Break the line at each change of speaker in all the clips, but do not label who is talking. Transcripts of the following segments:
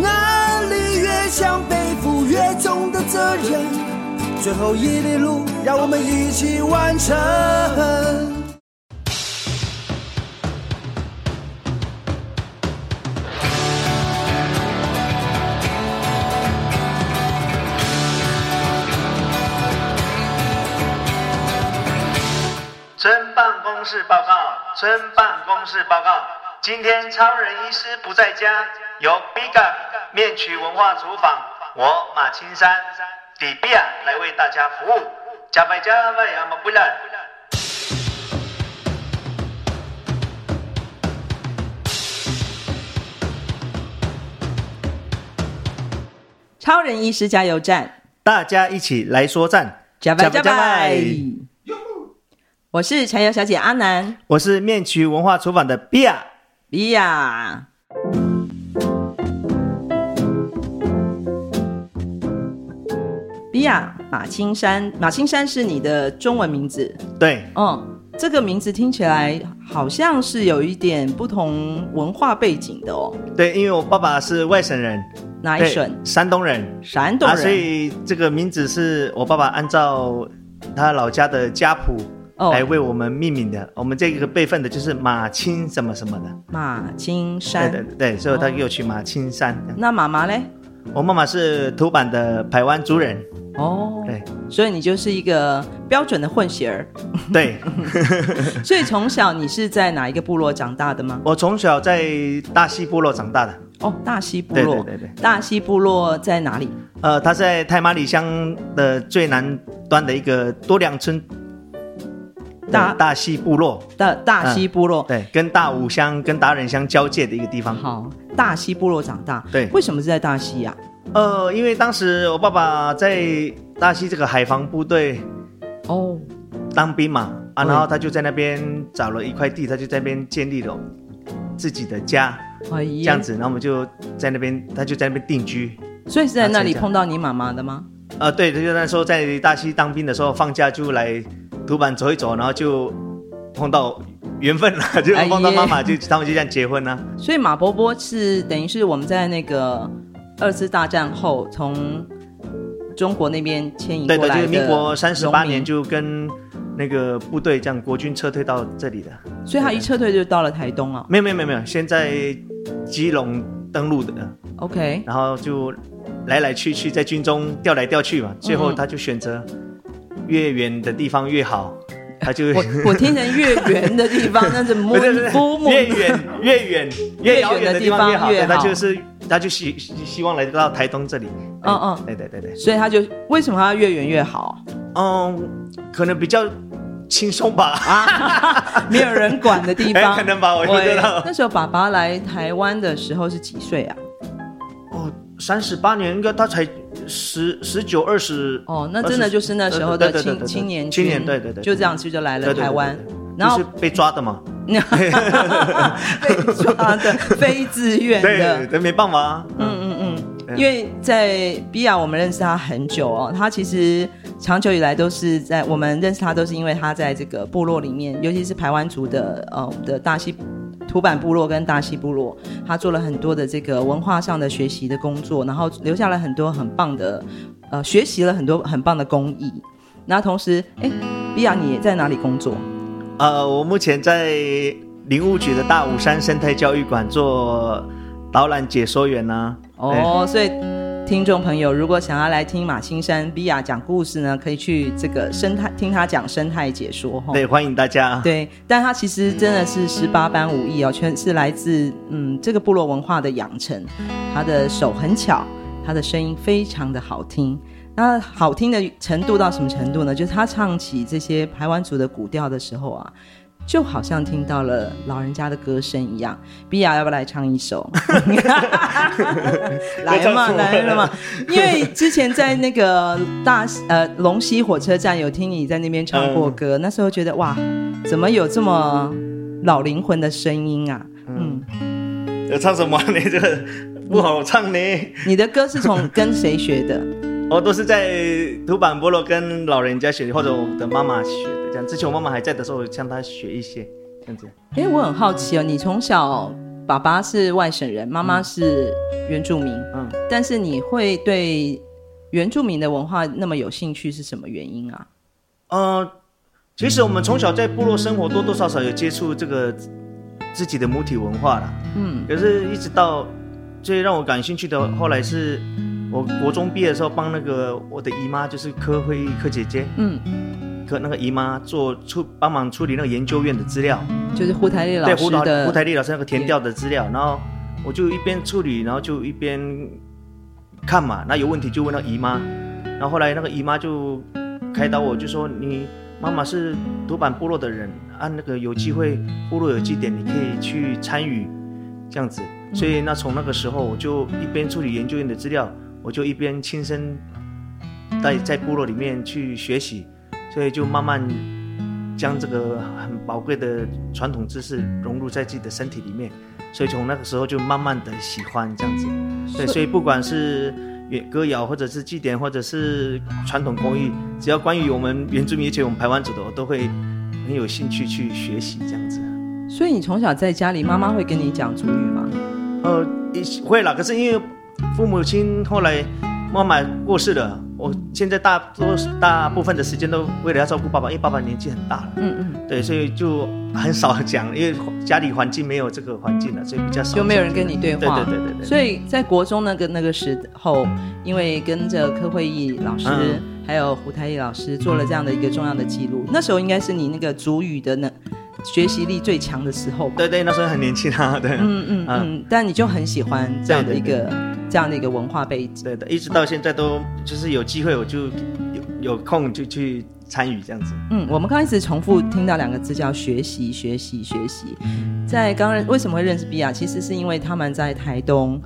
能力越强，背负越重的责任。最后一里路，让我们一起完成。
村办公室报告，村办公室报告。今天超人医师不在家，由 Biga 面曲文化厨房，我马青山底比亚来为大家服务。加拜加拜呀，马不来。
超人医师加油站，
大家一起来说赞。
加拜加拜。我是柴油小姐阿南，
我是面曲文化厨房的比亚，
比亚，亚马青山，马青山是你的中文名字，
对，
嗯，这个名字听起来好像是有一点不同文化背景的哦，
对，因为我爸爸是外省人，
哪一省？
山东人，
山东人，啊，
所以这个名字是我爸爸按照他老家的家谱。Oh, 来为我们命名的，我们这个辈分的就是马青什么什么的，
马青山。
对对对，所以他给我取马青山。
Oh. 那妈妈嘞？
我妈妈是土版的排湾族人。
哦、oh.，对，所以你就是一个标准的混血儿。
对，
所以从小你是在哪一个部落长大的吗？
我从小在大溪部落长大的。
哦、oh,，大溪部落。
对对对对。
大溪部落在哪里？
呃，他在泰马里乡的最南端的一个多良村。大大溪部落，
大大溪部落、
嗯，对，跟大武乡、跟达人乡交界的一个地方。
好，大溪部落长大，
对，
为什么是在大溪呀、
啊？呃，因为当时我爸爸在大溪这个海防部队哦当兵嘛，啊，然后他就在那边找了一块地，他就在那边建立了自己的家，哎、这样子，然后我们就在那边，他就在那边定居。
所以是在那里碰到你妈妈的吗？
呃，对，他就那时候在大溪当兵的时候，放假就来。土坂走一走，然后就碰到缘分了，就碰到妈妈，就他们就这样结婚了。
所以马伯伯是等于是我们在那个二次大战后从中国那边迁移过来的。对的，就是民国三十八年就跟那个部队这样国军撤退到这里的。
所
以他一撤退就到了台东啊？
没有没有没有没有，先在基隆登陆的。
OK，
然后就来来去去在军中调来调去嘛，最后他就选择。越远的地方越好，他就
我我听成越远的地方，那是摸摸摸
越远越远 越遥远的地方越好，对，他就是他就希希望来到台东这里，
嗯嗯，
对对对对，
所以他就为什么他越远越好？
嗯，可能比较轻松吧，
啊，没有人管的地方，
可能吧，我不知道。
那时候爸爸来台湾的时候是几岁啊？
哦，三十八年，应该他才。十十九二十
哦，那真的就是那时候的青青年
青年，对对对，
就这样去就来了台湾，然
后是被抓的嘛，
被抓的，非自愿的，
对，没办法啊，
嗯嗯。嗯，因为在比亚我们认识他很久哦，他其实长久以来都是在我们认识他都是因为他在这个部落里面，尤其是排湾族的呃我们的大溪。土坂部落跟大溪部落，他做了很多的这个文化上的学习的工作，然后留下了很多很棒的，呃，学习了很多很棒的工艺。那同时，哎，比亚，你在哪里工作？
呃，我目前在林务局的大武山生态教育馆做导览解说员呢、啊。
哦，所以。听众朋友，如果想要来听马青山比亚讲故事呢，可以去这个生态听他讲生态解说哈。
对，欢迎大家。
对，但他其实真的是十八般武艺哦，全是来自嗯这个部落文化的养成。他的手很巧，他的声音非常的好听。那好听的程度到什么程度呢？就是他唱起这些排湾族的古调的时候啊，就好像听到了老人家的歌声一样。比亚要不要来唱一首？来嘛，来了嘛！因为之前在那个大呃龙溪火车站有听你在那边唱过歌，嗯、那时候觉得哇，怎么有这么老灵魂的声音啊？嗯，
要唱什么？你这个不好唱呢。
你的歌是从跟谁学的？
我 都是在土版部落跟老人家学，或者我的妈妈学的。这样，之前我妈妈还在的时候，我向她学一些这样子。
哎，我很好奇哦，你从小爸爸是外省人，妈妈是原住民，嗯，但是你会对原住民的文化那么有兴趣，是什么原因啊？
呃，其实我们从小在部落生活，多多少少有接触这个自己的母体文化啦。嗯，可是一直到最让我感兴趣的，后来是。我国中毕业的时候，帮那个我的姨妈，就是柯辉柯姐姐，嗯，柯那个姨妈做出帮忙处理那个研究院的资料，
就是胡台丽老师的，
对胡台丽老师那个填调的资料，然后我就一边处理，然后就一边看嘛，那有问题就问那个姨妈，然后后来那个姨妈就开导我，就说你妈妈是独板部落的人，按那个有机会部落有祭典，你可以去参与，这样子，所以那从那个时候我就一边处理研究院的资料。我就一边亲身在在部落里面去学习，所以就慢慢将这个很宝贵的传统知识融入在自己的身体里面，所以从那个时候就慢慢的喜欢这样子。对，所以不管是原歌谣，或者是祭典，或者是传统工艺，只要关于我们原住民，而且我们排湾族的，我都会很有兴趣去学习这样子。
所以你从小在家里，妈妈会跟你讲主语吗？
呃，会啦，可是因为。父母亲后来妈妈过世了，我现在大多大部分的时间都为了要照顾爸爸，因为爸爸年纪很大了。嗯嗯，对，所以就很少讲，因为家里环境没有这个环境了，所以比较少。
就没有人跟你对话。
对对对对对。
所以在国中那个那个时候，因为跟着柯慧义老师、嗯、还有胡台丽老师做了这样的一个重要的记录，那时候应该是你那个主语的那。学习力最强的时候，
对对，那时候很年轻啊，对，
嗯嗯嗯，但你就很喜欢这样的一个这样的一个文化背景，
对的，一直到现在都就是有机会我就有有空就去参与这样子。
嗯，我们刚开始重复听到两个字叫学习学习学习，在刚认为什么会认识比亚，其实是因为他们在台东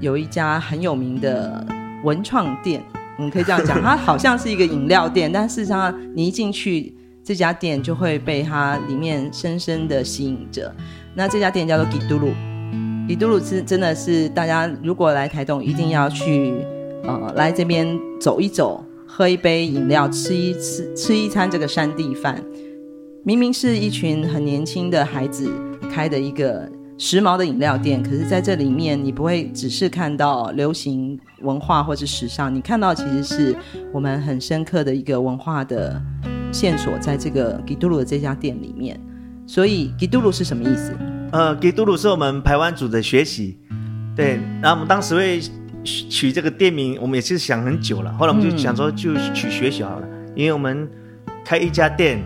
有一家很有名的文创店，我们可以这样讲，它好像是一个饮料店，但事实上你一进去。这家店就会被它里面深深的吸引着。那这家店叫做吉都鲁，吉都鲁是真的是大家如果来台东一定要去，呃，来这边走一走，喝一杯饮料，吃一吃吃一餐这个山地饭。明明是一群很年轻的孩子开的一个时髦的饮料店，可是在这里面你不会只是看到流行文化或是时尚，你看到其实是我们很深刻的一个文化的。线索在这个吉都鲁的这家店里面，所以吉都鲁是什么意思？
呃，吉都鲁是我们台湾组的学习，对。然后我们当时会取这个店名，我们也是想很久了。后来我们就想说，就取学习好了，嗯、因为我们开一家店，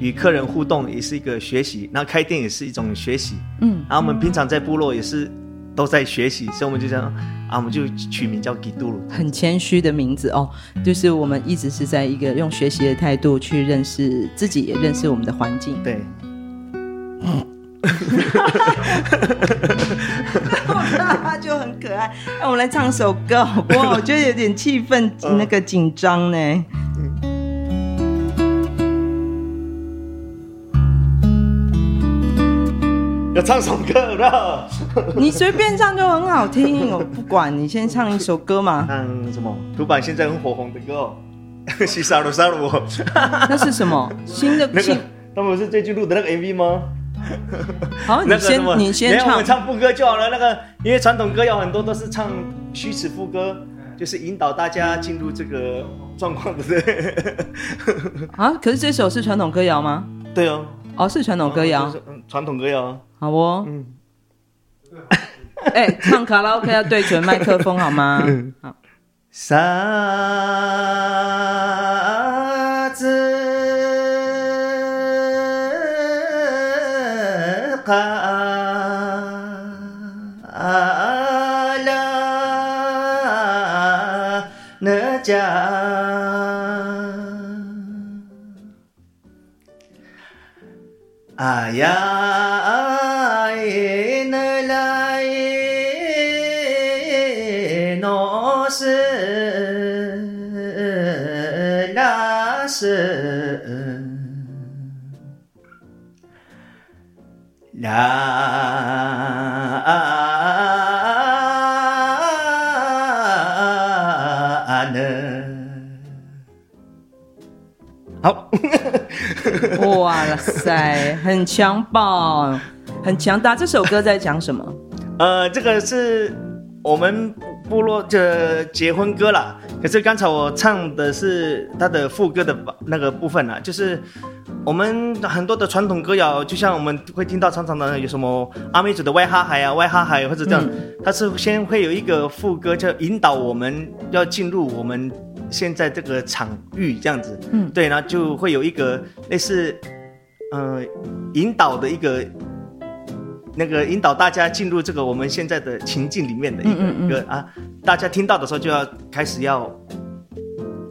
与客人互动也是一个学习，然后开店也是一种学习。嗯。然后我们平常在部落也是都在学习，所以我们就这样。啊，我们就取名叫吉都鲁，
很谦虚的名字哦。就是我们一直是在一个用学习的态度去认识自己，也认识我们的环境。
对。
他 就很可爱。那我们来唱首歌好不好？我觉得有点气氛，那个紧张呢。
唱首歌了，
你随便唱就很好听，我不管你先唱一首歌嘛。
唱什么？土版现在很火红的歌哦，西沙鲁沙鲁。
那是什么？新的新？
他们是最近录的那个 MV 吗？
好，你先你先唱，
我们唱副歌就好了。那个因为传统歌谣很多都是唱虚词副歌，就是引导大家进入这个状况的。
啊，可是这首是传统歌谣吗？
对哦。
哦，是传统歌谣。
传统歌谣。
好哦，嗯，哎、欸，唱卡拉 OK 要对准麦克风好吗？好，
沙子卡拉那家。哎呀，耶那拉耶诺斯拉斯拉。好，
哇塞，很强棒，很强大。这首歌在讲什么？
呃，这个是我们部落的结婚歌啦。可是刚才我唱的是它的副歌的那个部分啊，就是我们很多的传统歌谣，就像我们会听到常常的有什么阿妹族的歪哈海啊、歪哈海或者这样，嗯、它是先会有一个副歌，就引导我们要进入我们。现在这个场域这样子，嗯，对，然后就会有一个类似，呃，引导的一个，那个引导大家进入这个我们现在的情境里面的一个、一个啊，大家听到的时候就要开始要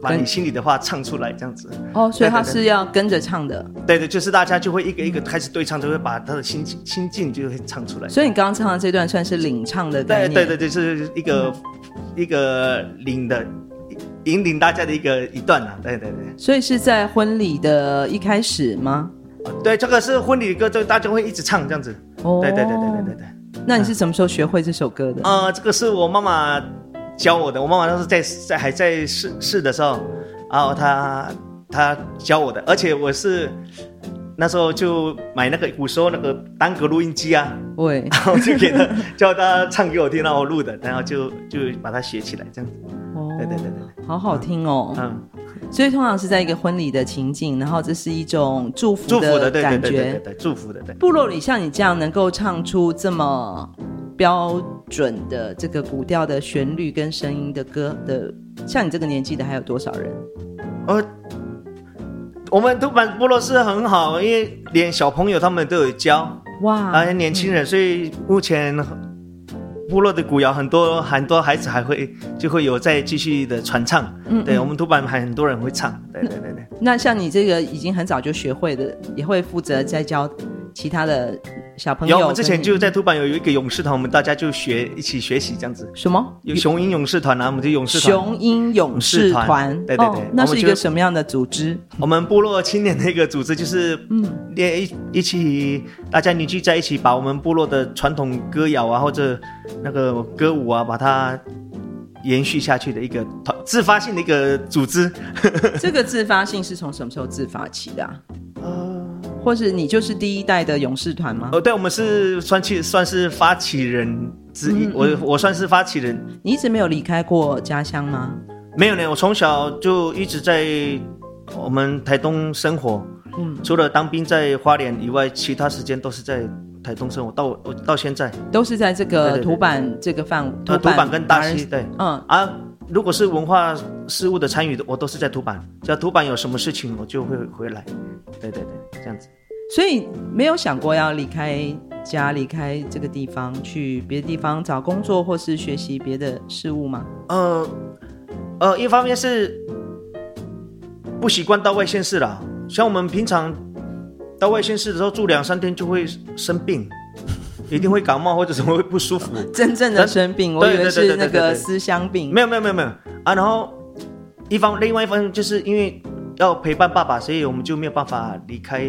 把你心里的话唱出来，这样子。
哦，所以他是要跟着唱的。
对对，就是大家就会一个一个开始对唱，就会把他的心情心境就会唱出来。
所以你刚刚唱的这段算是领唱的概念。
对对对，是一个、嗯、一个领的。引领大家的一个一段啊，对对对，
所以是在婚礼的一开始吗？
对，这个是婚礼的歌，就大家会一直唱这样子。哦，对对对对对对对。
那你是什么时候学会这首歌的？
啊、呃，这个是我妈妈教我的。我妈妈当时在在还在试试的时候，然后她她教我的，而且我是那时候就买那个古时候那个单格录音机啊，
对，
然后就给他叫他唱给我听，然后我录的，然后就就把它学起来这样子。哦，对对对对。
好好听哦，嗯，所以通常是在一个婚礼的情境，然后这是一种祝福的感觉，
对对对对，祝福的对。
部落里像你这样能够唱出这么标准的这个古调的旋律跟声音的歌的，像你这个年纪的还有多少人？
呃，我们都板部落是很好，因为连小朋友他们都有教哇，而且年轻人，嗯，所以目前。部落的古谣很多，很多孩子还会就会有再继续的传唱。嗯，嗯，对我们土板还很多人会唱。对对对对。
那像你这个已经很早就学会的，也会负责再教其他的小朋友。
有，我们之前就在土坂有一个勇士团，我们大家就学一起学习这样子。
什么？
有雄鹰勇士团啊，我们就勇士团。
雄鹰勇士团。对对对。那是一个什么样的组织？
我们部落青年的一个组织，就是嗯，练一一起大家凝聚在一起，把我们部落的传统歌谣啊或者。那个歌舞啊，把它延续下去的一个团自发性的一个组织。
这个自发性是从什么时候自发起的啊？呃，或是你就是第一代的勇士团吗？
哦，对，我们是算起算是发起人之一，嗯嗯，我我算是发起人。
你一直没有离开过家乡吗？
没有呢，我从小就一直在我们台东生活。嗯，除了当兵在花莲以外，其他时间都是在。台东生活到我到现在
都是在这个土坂这个范围，
土坂跟大溪对，嗯啊，如果是文化事务的参与的，我都是在土坂。只要土坂有什么事情，我就会回来。对对对，这样子。
所以没有想过要离开家，离开这个地方，去别的地方找工作或是学习别的事物吗？
呃呃，一方面是不习惯到外县市了，像我们平常。到外县市的时候住两三天就会生病，一定会感冒或者什么会不舒服。
真正的生病，我以为是那个思乡病。
没有没有没有没有啊！然后一方另外一方就是因为要陪伴爸爸，所以我们就没有办法离开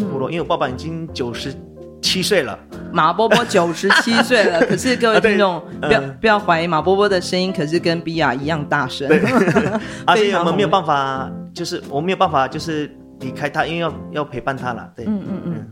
部落。嗯、因为我爸爸已经九十七岁了，
马波波九十七岁了。可是各位听众、啊、不要不要怀疑，马波波的声音可是跟比亚一样大声。
对 而且我们没有办法，就是我们没有办法，就是。离开他，因为要要陪伴他了，对，嗯嗯嗯，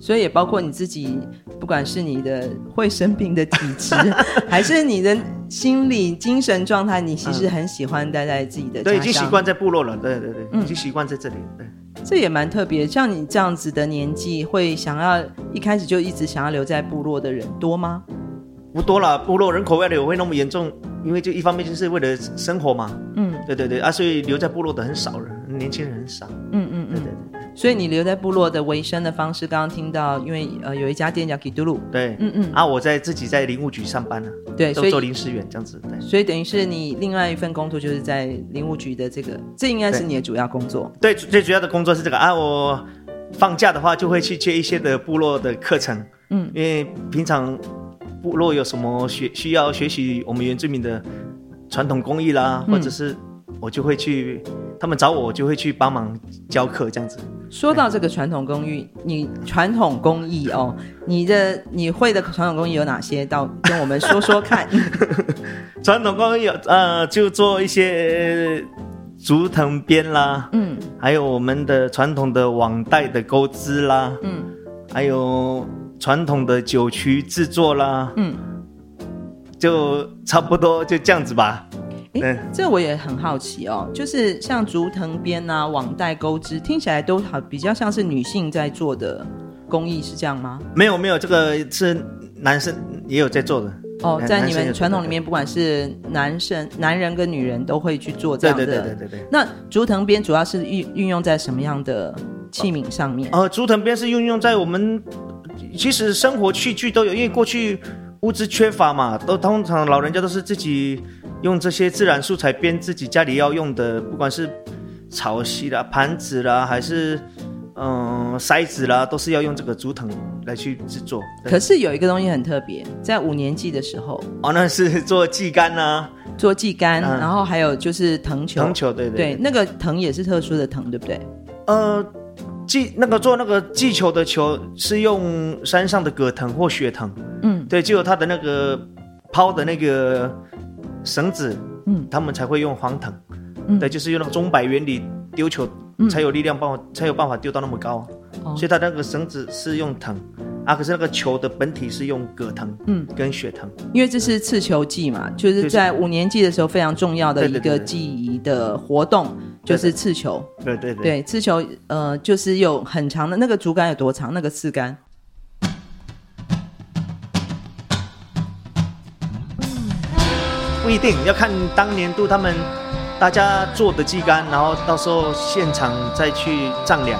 所以也包括你自己，不管是你的会生病的体质，还是你的心理精神状态，你其实很喜欢待在自己的
对，已经习惯在部落了，对对对，已经习惯在这里，对，
这也蛮特别。像你这样子的年纪，会想要一开始就一直想要留在部落的人多吗？
不多了，部落人口外流会那么严重，因为就一方面就是为了生活嘛，嗯，对对对啊，所以留在部落的很少人。年轻人很少，嗯嗯嗯，对对对，
所以你留在部落的维生的方式，刚刚听到，因为呃有一家店叫 Kidulu，
对，嗯嗯，啊，我在自己在林务局上班呢，
对，所以
做临时员这样子，对，
所以等于是你另外一份工作就是在林务局的这个，这应该是你的主要工作，
对，对，最主要的工作是这个。啊，我放假的话就会去接一些的部落的课程，嗯，因为平常部落有什么学需要学习我们原住民的传统工艺啦，或者是我就会去，他们找我，我就会去帮忙教课这样子。
说到这个传统工艺，你传统工艺哦，你的你会的传统工艺有哪些？到跟我们说说看。
传统工艺有呃，就做一些竹藤编啦，嗯，还有我们的传统的网袋的钩织啦，嗯，还有传统的酒曲制作啦，嗯，就差不多就这样子吧。
哎，这我也很好奇哦，就是像竹藤编啊、网袋钩织，听起来都好比较像是女性在做的工艺，是这样吗？
没有没有，这个是男生也有在做的。
哦，在你们传统里面，不管是男生、男人跟女人都会去做这样的。
对对对对对。
那竹藤编主要是运运用在什么样的器皿上面？
呃，竹藤编是运用在我们其实生活器具都有，因为过去物资缺乏嘛，都通常老人家都是自己用这些自然素材编自己家里要用的，不管是草席啦、盘子啦，还是。嗯，筛子啦，都是要用这个竹藤来去制作。
可是有一个东西很特别，在五年级的时候，
哦，那是做祭竿啊，
做祭杆，嗯，然后还有就是藤球，
藤球，对对对，
对，那个藤也是特殊的藤，对不对？
呃，祭那个做那个祭球的球是用山上的葛藤或雪藤，嗯，对，就有它的那个抛的那个绳子，嗯，他们才会用黄藤，嗯，对，就是用那个钟摆原理丢球。才有力量帮我，才有办法丢到那么高，哦、所以它那个绳子是用藤啊，可是那个球的本体是用葛藤，嗯，跟血藤，
因为这是刺球技嘛，就是在五年级的时候非常重要的一个记忆的活动，就是刺球，
对对对，
对刺球，呃，就是有很长的那个竹竿有多长？那个刺竿，
不一定要看当年度他们。大家做的祭竿，然后到时候现场再去丈量，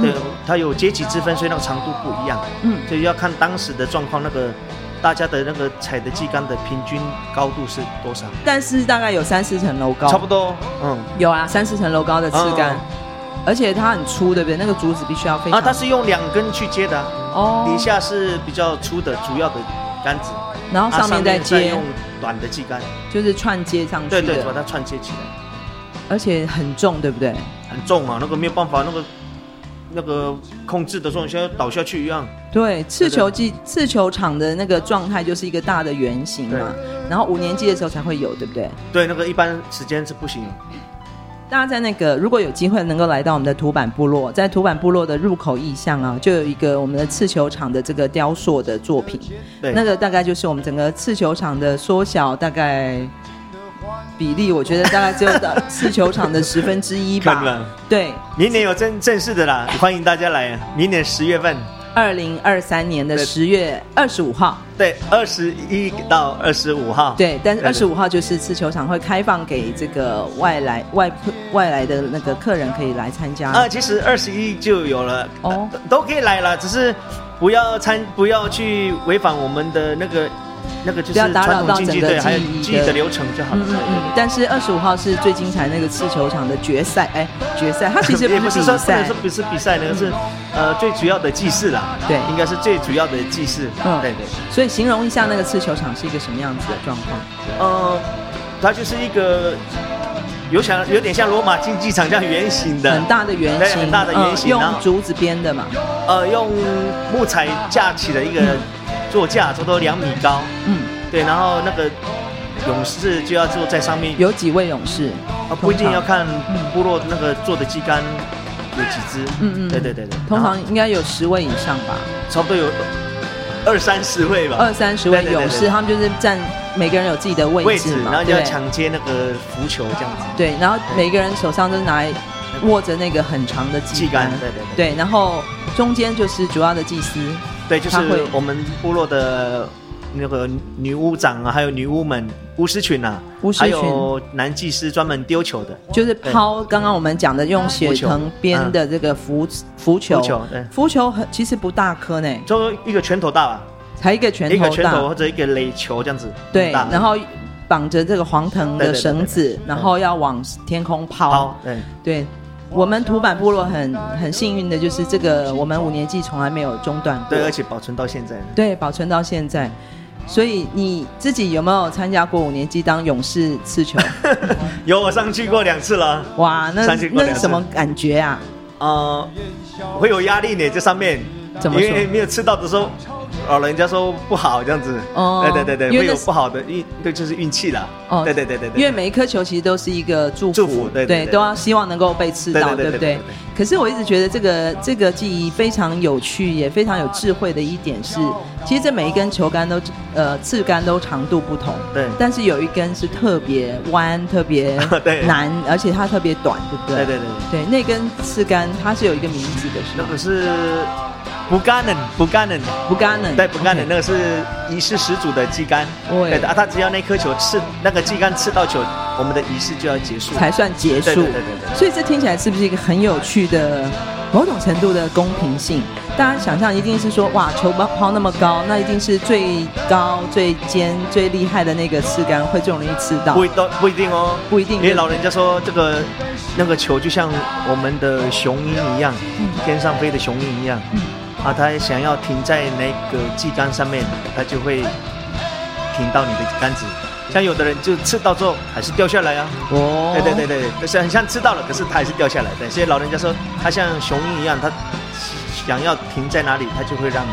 对，嗯、它有阶级之分，所以那个长度不一样，嗯，所以要看当时的状况，那个大家的那个采的祭竿的平均高度是多少？
但是大概有三四层楼高，
差不多，嗯，
有啊，三四层楼高的刺竿，嗯、而且它很粗，对不对？那个竹子必须要非常，啊，
它是用两根去接的，哦，底下是比较粗的主要的杆子，
然后上面再接。
啊短的旗杆
就是串接上去的，
对对，把它串接起来，
而且很重，对不对？
很重啊，那个没有办法，那个那个控制的时候像要倒下去一样。
对，刺球机刺球场的那个状态就是一个大的圆形嘛，然后五年级的时候才会有，对不对？
对，那个一般时间是不行。
大家在那个如果有机会能够来到我们的土板部落，在土板部落的入口意向啊，就有一个我们的刺球场的这个雕塑的作品。对，那个大概就是我们整个刺球场的缩小，大概比例，我觉得大概只有到刺球场的十分之一吧。对，
明年有正正式的啦，欢迎大家来，明年十月份。
二零二三年的十月二十五号，
对，二十一到二十五号，
对，但是二十五号就是刺球场会开放给这个外来外外来的那个客人可以来参加。
啊，其实二十一就有了。哦，都可以来了，只是不要参，不要去违反我们的那个。那个就是不要打扰到整个记忆的流程就好了。嗯嗯。
但是二十五号是最精彩那个刺球场的决赛，哎，决赛，它其实 不是比赛，
不是不是比赛，那个是呃最主要的祭祀啦。对，应该是最主要的祭祀。嗯，对对。
所以形容一下那个刺球场是一个什么样子的状况？
呃，它就是一个有想有点像罗马竞技场这样圆形的，
很大的圆形，
很大的圆形，
用竹子编的嘛。
呃，用木材架起的一个。座驾差不多两米高，嗯，对，然后那个勇士就要坐在上面。
有几位勇士？
啊，不一定要看部落那个坐的祭竿有几只，嗯嗯，对对对对，
通常应该有十位以上吧，
差不多有二三十位吧，
二三十位勇士，他们就是站，每个人有自己的位置嘛，
然后就要抢接那个浮球这样子。
对，然后每个人手上都拿握着那个很长的祭杆，对对对，对，然后中间就是主要的祭司。
对，就是我们部落的那个女巫长啊，还有女巫们、巫师群啊，巫师群，还有男祭司专门丢球的，
就是抛刚刚我们讲的用血藤编的这个浮浮球。浮球，对，浮球很其实不大颗呢，
就一个拳头大吧，
才一个拳头大，
一个拳头或者一个垒球这样子。
对，然后绑着这个黄藤的绳子，然后要往天空抛。对。对。我们土坂部落很很幸运的就是这个，我们五年级从来没有中断过，
对，而且保存到现在。
对，保存到现在。所以你自己有没有参加过五年级当勇士刺球？
有，我上去过两次了。
哇，那那是什么感觉啊？
呃，会有压力呢，这上面，
怎么说？
因为没有刺到的时候。老人家说不好这样子，哦，对对对对，会有不好的运，对，就是运气了。哦，对对对对对，
因为每一颗球其实都是一个祝福，祝福对对，都要希望能够被刺到，对不对？可是我一直觉得这个这个记忆非常有趣，也非常有智慧的一点是，其实这每一根球杆都呃刺杆都长度不同，对，但是有一根是特别弯、特别 难，而且它特别短，对不对？对对对对，那根刺杆它是有一个名字的，
那个是。不干冷，不干冷，
不干冷，
对，不干能，那个是仪式始祖的祭杆，对啊，他只要那颗球刺那个祭杆刺到球，我们的仪式就要结束，
才算结束。对对对对。所以这听起来是不是一个很有趣的某种程度的公平性？大家想象一定是说，哇，球抛抛那么高，那一定是最高、最尖、最厉害的那个刺杆会最容易刺到。
不一都不一定哦，
不一定。
因为老人家说这个那个球就像我们的雄鹰一样，嗯、天上飞的雄鹰一样。嗯啊，他想要停在那个祭杆上面，他就会停到你的杆子。像有的人就吃到之后还是掉下来啊。哦，对对对对，就是很像吃到了，可是他还是掉下来。对，所以老人家说他像雄鹰一样，他想要停在哪里，他就会让你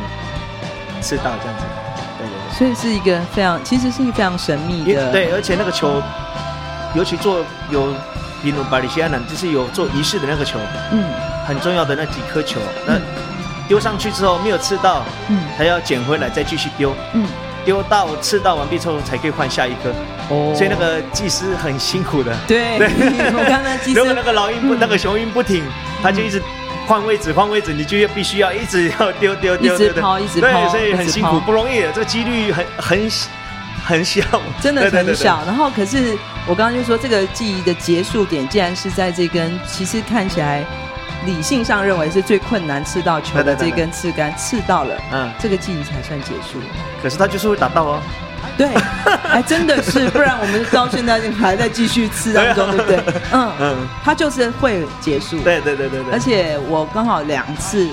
吃到这样子。对对对。
所以是一个非常，其实是一个非常神秘的。
对，而且那个球，尤其做有比努巴里西亚人，就是有做仪式的那个球，嗯，很重要的那几颗球，那。嗯丢上去之后没有刺到，嗯，还要捡回来再继续丢，嗯，丢到刺到完毕之后才可以换下一颗，哦，所以那个祭司很辛苦的，
对，对。我刚才祭司，
如果那个老鹰不、嗯、那个雄鹰不停，他就一直换位置换位置，你就必须要一直要丢丢丢，
一直抛一直抛，
对，所以很辛苦不容易，这个几率很很很小，
真的很小。然后可是我刚刚就说这个记忆的结束点，竟然是在这根，其实看起来。理性上认为是最困难刺到球的这根刺杆刺到了，嗯，这个记忆才算结束。
可是他就是会打到哦。
对，还，真的是，不然我们到现在还在继续刺当中，对不对？嗯嗯，他就是会结束。
对对对对对。
而且我刚好两次，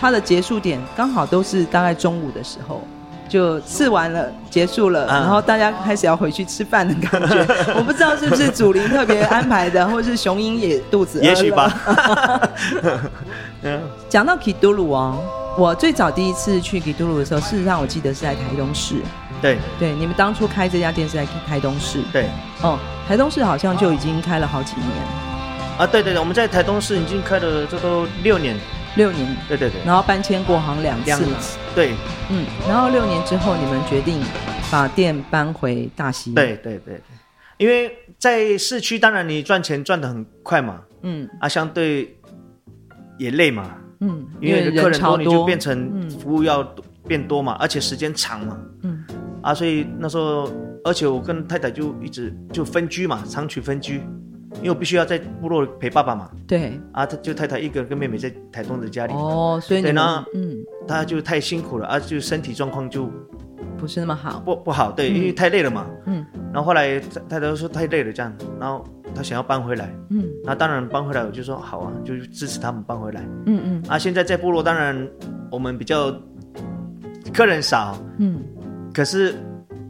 他的结束点刚好都是大概中午的时候。就刺完了，结束了，然后大家开始要回去吃饭的感觉。我不知道是不是祖灵特别安排的，或是雄鹰也肚子饿了。
也许吧。
讲到 Kidulu 哦，我最早第一次去 Kidulu 的时候，事实上我记得是在台东市。
对
对，你们当初开这家店是在台东市。
对。
哦，台东市好像就已经开了好几年。
啊，对对对，我们在台东市已经开了这都六年。
六年，
对对对，
然后搬迁过好像两次嘛，
对，
嗯，然后六年之后，你们决定把店搬回大溪，
对对对，因为在市区，当然你赚钱赚的很快嘛，嗯，啊，相对也累嘛，嗯，因为客人多，你就变成服务要变多嘛，而且时间长嘛，嗯，啊，所以那时候，而且我跟太太就一直就分居嘛，长期分居。因为我必须要在部落陪爸爸嘛，
对，
啊，他就太太一个人跟妹妹在台东的家里，
哦，所以
对呢，嗯，他就太辛苦了，啊，就身体状况就
不是那么好，
不不好，对，因为太累了嘛，嗯，然后后来太太说太累了这样，然后他想要搬回来，嗯，那当然搬回来，我就说好啊，就支持他们搬回来，嗯嗯，啊，现在在部落当然我们比较客人少，嗯，可是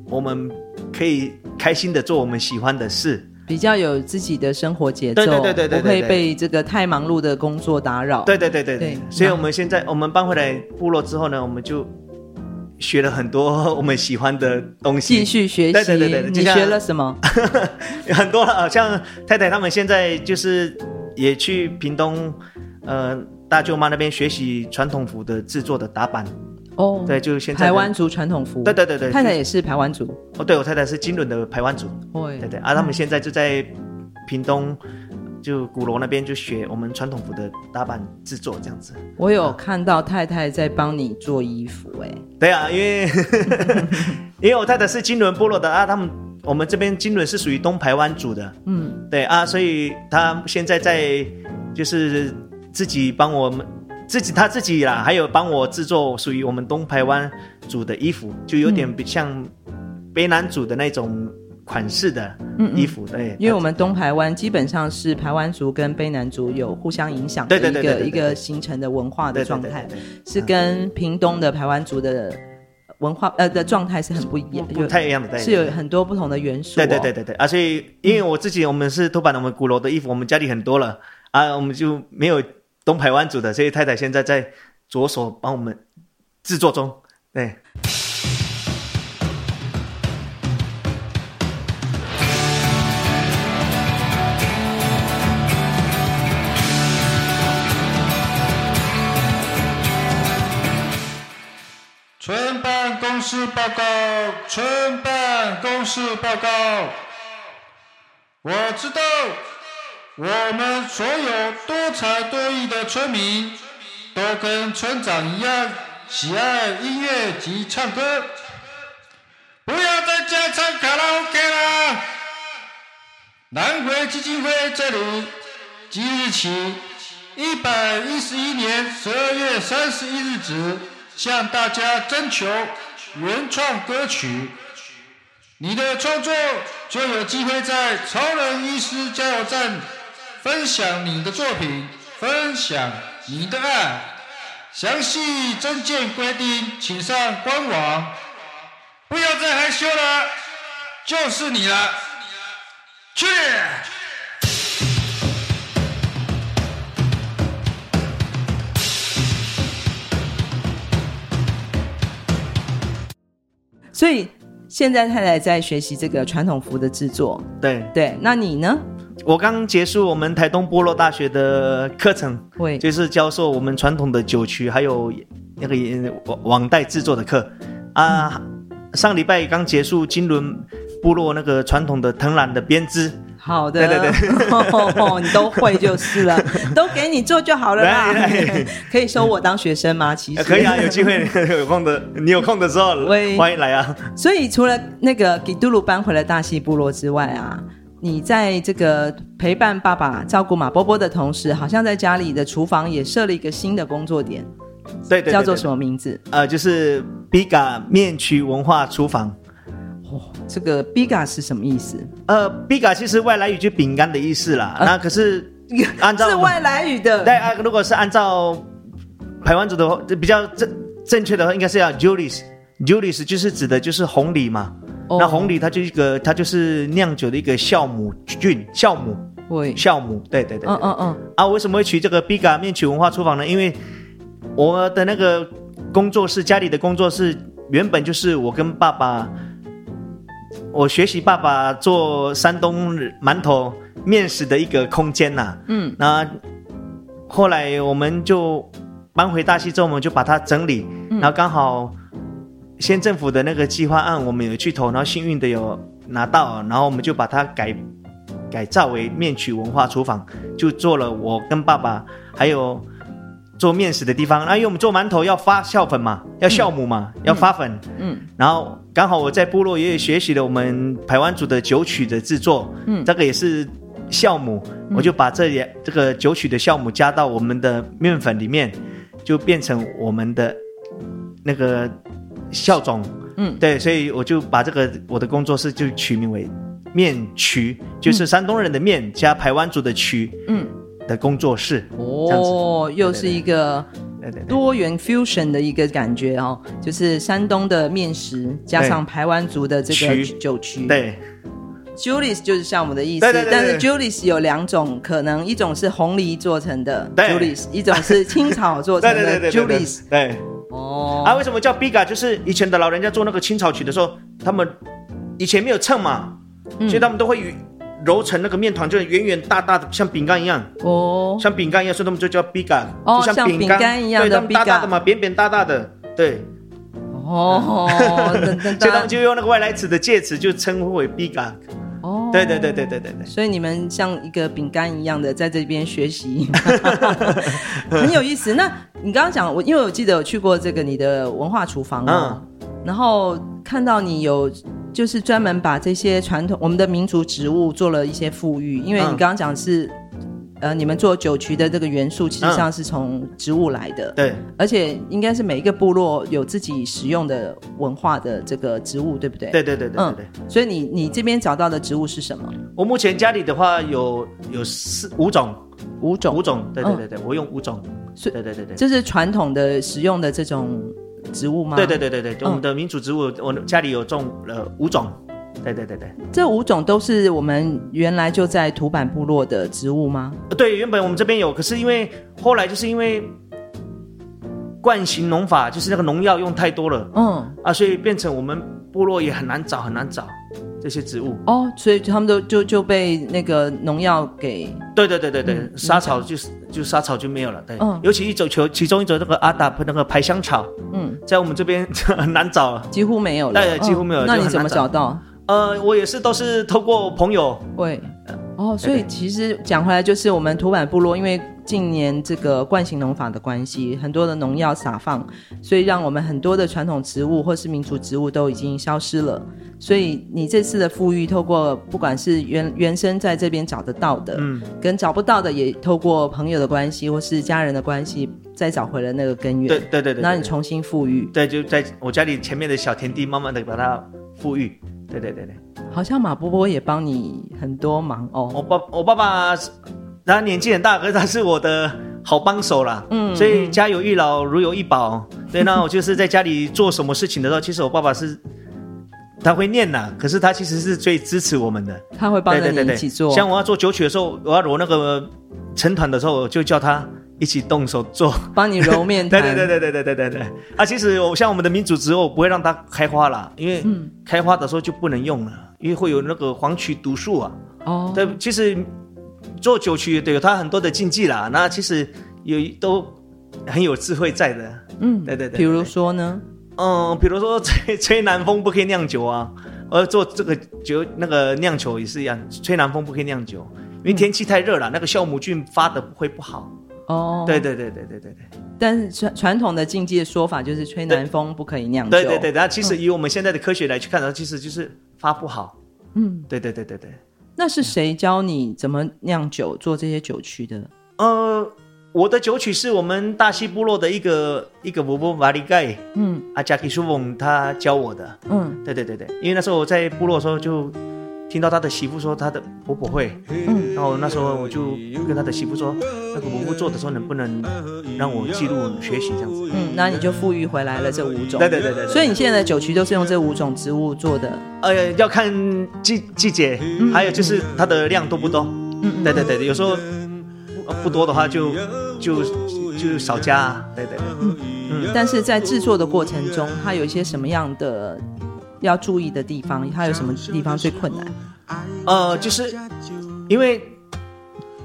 我们可以开心的做我们喜欢的事。
比较有自己的生活节奏，对对对对，不会被这个太忙碌的工作打扰。
对对对对对，所以我们现在我们搬回来部落之后呢，我们就学了很多我们喜欢的东西，
继续学习。
对对对对，
你学了什么？
很多了，像太太他们现在就是也去屏东，呃，大舅妈那边学习传统服的制作的打板。哦，对，就是现在
排湾族传统服。
对对对对，
太太也是排湾族。
哦，对，我太太是金轮的排湾族。对对对，啊，他们现在就在屏东，就鼓楼那边就学我们传统服的打板制作这样子。
我有看到太太在帮你做衣服，哎。
对啊，因为 因为我太太是金轮部落的啊，他们我们这边金轮是属于东排湾族的。嗯，对啊，所以他现在在就是自己帮我们。自己他自己啦，还有帮我制作属于我们东台湾族的衣服，就有点像卑南族的那种款式的衣服，嗯嗯对，
因为我们东台湾基本上是台湾族跟卑南族有互相影响的一个一个形成的文化的状态，是跟屏东的台湾族的文化呃的状态是很不一样，
不太一样的，
是有很多不同的元素、哦。
对对对对对，而且因为我自己我们是土坂的，我们鼓楼的衣服我们家里很多了啊，我们就没有东排湾组的，所以太太现在在着手帮我们制作中，对。
村办公室报告，村办公室报告。我知道，我们所有多才多艺的村民，都跟村长一样喜爱音乐及唱歌。不要在家唱卡拉 OK 啦！南回基金会这里即日起，一百一十一年十二月三十一日止。向大家征求原创歌曲，你的创作就有机会在超人医师加油站分享你的作品，分享你的爱。详细证件规定，请上官网。不要再害羞了，就是你了，去！
所以现在太太在学习这个传统服的制作。
对
对，那你呢？
我刚结束我们台东部落大学的课程，
会
就是教授我们传统的酒曲，还有那个网网带制作的课啊。嗯、上礼拜刚结束金轮部落那个传统的藤篮的编织。
好的，对对对，你都会就是了，都给你做就好了啦。可以收我当学生吗？其实
可以啊，有机会有空的，你有空的时候欢迎来啊。
所以除了那个给杜鲁搬回了大溪部落之外啊，你在这个陪伴爸爸照顾马波波的同时，好像在家里的厨房也设了一个新的工作点，
对对，
叫做什么名字？
呃，就是 Biga 面曲文化厨房。
哦，这个 Biga 是什么意思？
呃，Biga 其实外来语就饼干的意思啦。呃、那可是 按照
是外来语的。
对啊，如果是按照台湾族的话，比较正正确的话，应该是要 Julius。Julius 就是指的就是红藜嘛。哦、那红藜它就一个，它就是酿酒的一个酵母菌，酵母。
对，
酵母。对对对，对。嗯嗯嗯。啊，为什么会取这个 Biga 面曲文化厨房呢？因为我的那个工作室，家里的工作室原本就是我跟爸爸。我学习爸爸做山东馒头面食的一个空间呐、啊，嗯，那后来我们就搬回大溪之后，我们就把它整理，嗯、然后刚好县政府的那个计划案我们有去投，然后幸运的有拿到，然后我们就把它改改造为面曲文化厨房，就做了我跟爸爸还有。做面食的地方，那因为我们做馒头要发酵粉嘛，要酵母嘛，嗯、要发粉。嗯，嗯然后刚好我在部落也学习了我们台湾族的酒曲的制作。嗯，这个也是酵母，嗯、我就把这也这个酒曲的酵母加到我们的面粉里面，就变成我们的那个酵种。嗯，对，所以我就把这个我的工作室就取名为面曲，就是山东人的面加台湾族的曲。嗯。的工作室
哦，又是一个多元 fusion 的一个感觉哦，就是山东的面食加上台湾族的这个酒曲。
对
，Julius 就是酵母的意思，但是 Julius 有两种可能，一种是红梨做成的 Julius，一种是青草做成的 Julius。
对，哦，啊，为什么叫 Biga？就是以前的老人家做那个清草曲的时候，他们以前没有秤嘛，所以他们都会与。揉成那个面团，就圆圆大大的，像饼干一样。哦，像饼干一样，所以他们就叫 Biga，
哦，
就
像饼干一样的
对，大大的嘛，扁扁大大的，对，
哦，
所以他们就用那个外来词的介词，就称呼为 Biga，哦，对对对对对对对，
所以你们像一个饼干一样的在这边学习，很有意思。那你刚刚讲我，因为我记得我去过这个你的文化厨房啊，嗯，然后看到你有。就是专门把这些传统我们的民族植物做了一些富裕，因为你刚刚讲是呃，你们做酒曲的这个元素，其实上是从植物来的。
对，
而且应该是每一个部落有自己使用的文化的这个植物，对不对？
对对对对对对。
所以你你这边找到的植物是什么？
我目前家里的话有有四五种，
五种，
五种。对对对对，我用五种。对对对对。
这是传统的使用的这种植物吗？
对对对对对，我们的民族植物，我家里有种了五种。对对对对，
这五种都是我们原来就在土坂部落的植物吗？
对，原本我们这边有，可是因为后来就是因为惯行农法，就是那个农药用太多了，嗯啊，所以变成我们部落也很难找，很难找这些植物。
哦，所以他们都就就被那个农药给……
对对对对对，沙草就是就沙草就没有了。对，嗯，尤其一种球，其中一种那个阿达那个排香草，嗯，在我们这边 很难找
了，几乎没有了，
对，几乎没有。
那你怎么找到？
呃，我也是，都是透过朋友。
对，哦，所以其实讲回来，就是我们土坂部落，因为近年这个惯性农法的关系，很多的农药撒放，所以让我们很多的传统植物或是民族植物都已经消失了。所以你这次的富裕，透过不管是原原生在这边找得到的，嗯，跟找不到的，也透过朋友的关系或是家人的关系，再找回了那个根源。
对对对对，
那你重新富裕。
对，就在我家里前面的小田地，慢慢的把它复育。对对对对，
好像马波波也帮你很多忙哦。
我爸我爸爸，他年纪很大，可是他是我的好帮手啦。嗯，所以家有一老如有一宝。对，那我就是在家里做什么事情的时候，其实我爸爸是他会念呐，可是他其实是最支持我们的。
他会帮着你一起做。
像我要做酒曲的时候，我要揉那个成团的时候，我就叫他。一起动手做，
帮你揉面 团。
对对对对对对对对对。啊，其实我像我们的民主植物，不会让它开花啦，因为开花的时候就不能用了，因为会有那个黄曲毒素啊。哦。对，其实做酒曲对有它很多的禁忌啦。那其实有都很有智慧在的。
嗯，对对对。比如说呢？
嗯，比如说 吹吹南风不可以酿酒啊，而做这个酒那个酿酒也是一样，吹南风不可以酿酒，因为天气太热了，那个酵母菌发的会不好。哦，对对对对对对对，
但是传传统的禁忌的说法就是吹南风不可以酿酒。
对对对，然后其实以我们现在的科学来去看的话，其实就是发不好。嗯，对对对对对。
那是谁教你怎么酿酒、做这些酒曲的？
呃，我的酒曲是我们大溪部落的一个一个伯伯瓦里盖，嗯，阿加基苏翁他教我的。嗯，对对对对，因为那时候我在部落的时候就。听到他的媳妇说他的婆婆会，嗯，然后那时候我就跟他的媳妇说，那个婆婆做的时候能不能让我记录学习这样子？
嗯，那你就富裕回来了这五种。
对对对对。
所以你现在的酒曲都是用这五种植物做的？
呃，要看季季节，还有就是它的量多不多。嗯，对对对，有时候不多的话就就就少加。对对对。嗯
嗯。但是在制作的过程中，它有一些什么样的？要注意的地方，它有什么地方最困难？
呃，就是因为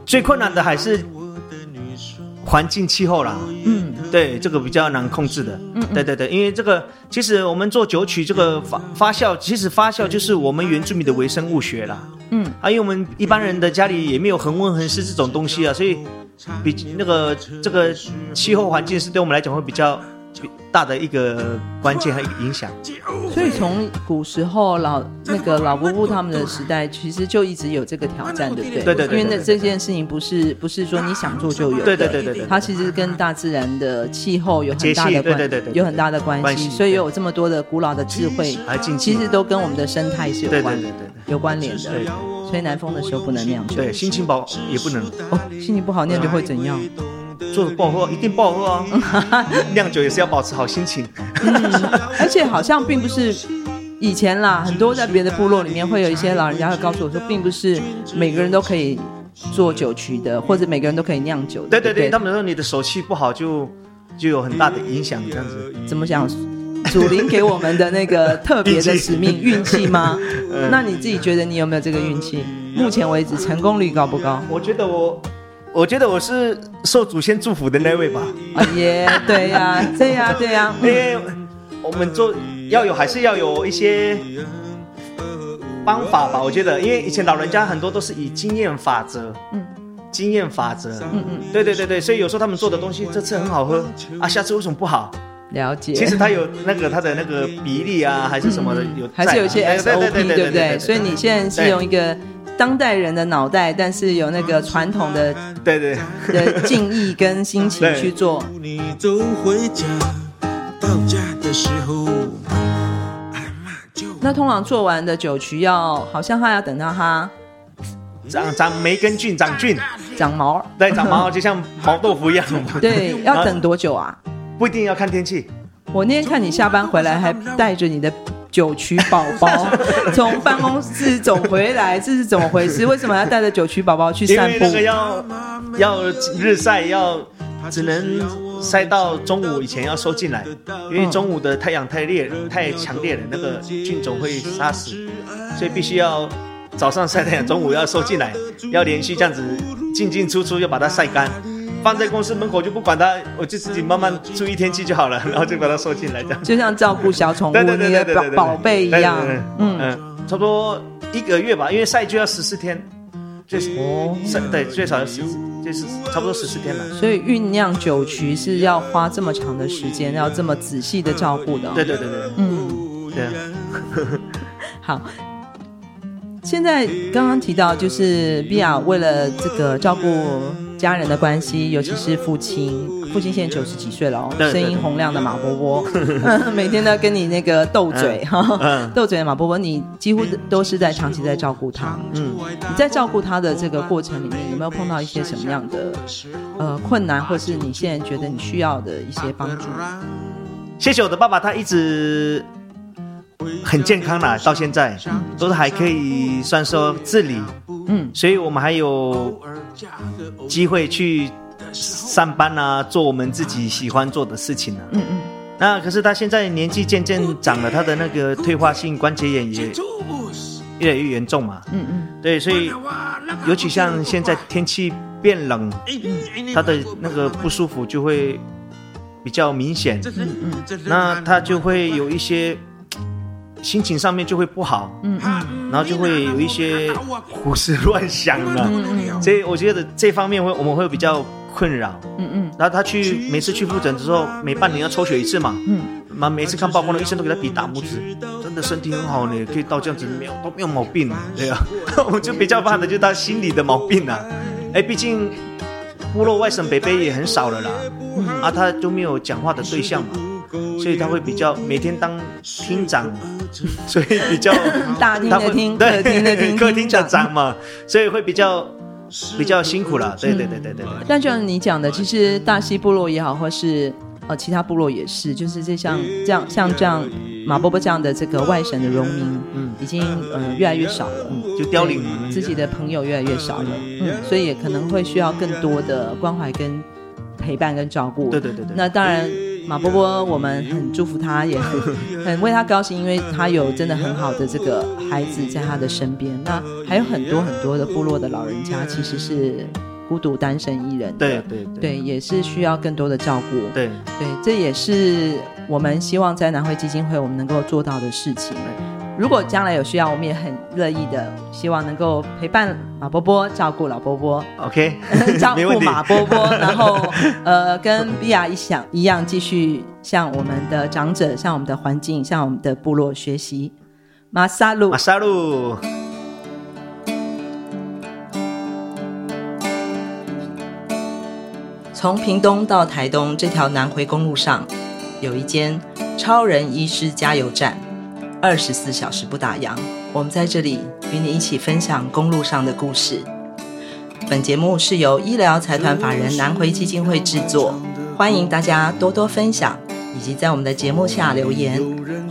最困难的还是环境气候啦。嗯，对，这个比较难控制的。嗯，对对对，因为这个其实我们做酒曲这个发发酵，其实发酵就是我们原住民的微生物学啦。嗯，啊，因为我们一般人的家里也没有恒温恒湿这种东西啊，所以比那个这个气候环境是对我们来讲会比较。大的一个关键和影响，
所以从古时候老那个老伯伯他们的时代，其实就一直有这个挑战，对不对？
对对对。
因为那这件事情不是不是说你想做就有，
对对对对对。
它其实跟大自然的气候有很大的关，对对对，有很大的关系，所以有这么多的古老的智慧，其实都跟我们的生态是有关的，有关联的。吹南风的时候不能酿酒，
对，心情不好也不能。
哦，心情不好酿酒会怎样？
做的不好喝，一定不好喝啊！酿酒也是要保持好心情。
嗯，而且好像并不是以前啦，很多在别的部落里面会有一些老人家会告诉我说，并不是每个人都可以做酒曲的，或者每个人都可以酿酒的。
对对对，对他们说你的手气不好就就有很大的影响，这样子。
怎么讲？祖灵给我们的那个特别的使命，运气吗？那你自己觉得你有没有这个运气？目前为止成功率高不高？
我觉得我。我觉得我是受祖先祝福的那位吧。
啊耶，对呀，对呀，对呀。
因为我们做要有，还是要有一些方法吧。我觉得，因为以前老人家很多都是以经验法则，嗯，经验法则，嗯嗯，对对对对，所以有时候他们做的东西这次很好喝啊，下次为什么不好？
了解。
其实它有那个它的那个比例啊，还是什么的，有
还是有一些 SOP，对不对？所以你现在是用一个。当代人的脑袋，但是有那个传统的
对对
的敬意跟心情去做。
你走回家，到家的时候，
那通常做完的酒曲要，好像还要等到它
长长霉根菌长菌
长毛，
对，长毛就像毛豆腐一样。
对，要等多久啊？
不一定要看天气。
我那天看你下班回来，还带着你的九曲宝宝 从办公室走回来，这是怎么回事？为什么要带着九曲宝宝去散步？
因为那个要要日晒，要只能晒到中午以前要收进来，因为中午的太阳太烈太强烈了，那个菌种会杀死，所以必须要早上晒太阳，中午要收进来，要连续这样子进进出出，要把它晒干。放在公司门口就不管它，我就自己慢慢注意天气就好了，然后就把它收进来，这样
就像照顾小宠物你的宝宝贝一样。
嗯嗯，差不多一个月吧，因为赛就要十四天，最少哦，对，最少要十四，就是差不多十四天了。
所以酝酿酒曲是要花这么长的时间，要这么仔细的照顾的。
对对对对，嗯，对。
好。现在刚刚提到，就是比亚为了这个照顾家人的关系，尤其是父亲，父亲现在九十几岁了哦，声音洪亮的马波波，每天都要跟你那个斗嘴哈，斗嘴的马波波，你几乎都是在长期在照顾他。嗯，你在照顾他的这个过程里面，有没有碰到一些什么样的呃困难，或是你现在觉得你需要的一些帮助？
谢谢我的爸爸，他一直。很健康啦，到现在都是还可以算说自理，嗯，所以我们还有机会去上班啊，做我们自己喜欢做的事情呢，嗯嗯。那可是他现在年纪渐渐长了，他的那个退化性关节炎也越来越严重嘛，嗯嗯。对，所以尤其像现在天气变冷，他的那个不舒服就会比较明显，嗯嗯。那他就会有一些。心情上面就会不好，嗯嗯，然后就会有一些胡思乱想了，嗯嗯，所以我觉得这方面会我们会比较困扰，嗯嗯，然后他去每次去复诊的时候，每半年要抽血一次嘛，嗯，嘛每次看报告的医生都给他比大拇指，真的身体很好呢，可以到这样子没有都没有毛病，对啊，我就比较怕的就是他心理的毛病啊，哎，毕竟部落外省北北也很少了啦，嗯，啊，他就没有讲话的对象嘛。所以他会比较每天当厅长，所以比较
大厅的厅，
对，
客厅的厅，
客厅的长嘛，所以会比较比较辛苦了。对对对对对。
但就像你讲的，其实大溪部落也好，或是呃其他部落也是，就是这像这样像这样马伯伯这样的这个外省的农民，嗯，已经呃越来越少了，嗯，
就凋零了，
自己的朋友越来越少了，嗯，所以也可能会需要更多的关怀跟陪伴跟照顾。
对对对对。
那当然。马波波，我们很祝福他，也很很为他高兴，因为他有真的很好的这个孩子在他的身边。那还有很多很多的部落的老人家，其实是孤独单身一人
对对，
对，也是需要更多的照顾。
对
对，这也是我们希望在南汇基金会我们能够做到的事情。如果将来有需要，我们也很乐意的，希望能够陪伴马波波，照顾老波波。
OK，
照顾马波波，然后呃，跟比亚一想一样，继续向我们的长者、向我们的环境、向我们的部落学习。马萨路，
马萨路。
从屏东到台东这条南回公路上，有一间超人医师加油站。二十四小时不打烊，我们在这里与你一起分享公路上的故事。本节目是由医疗财团法人南回基金会制作，欢迎大家多多分享，以及在我们的节目下留言，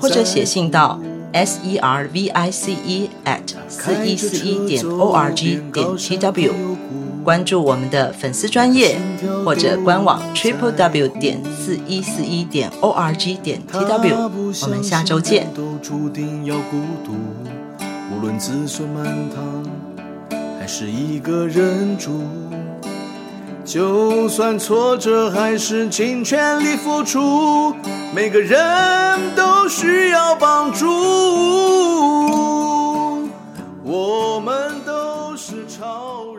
或者写信到 s e r v i c e at 四一四一点 o r g 点 t w。关注我们的粉丝专业或者官网 triple w 点四一四一点 o r g 点 t w，我们下周见。都注定要孤独，无论子孙满堂，还是一个人住。就算挫折，还是尽全力付出。每个人都需要帮助，我们都是超人。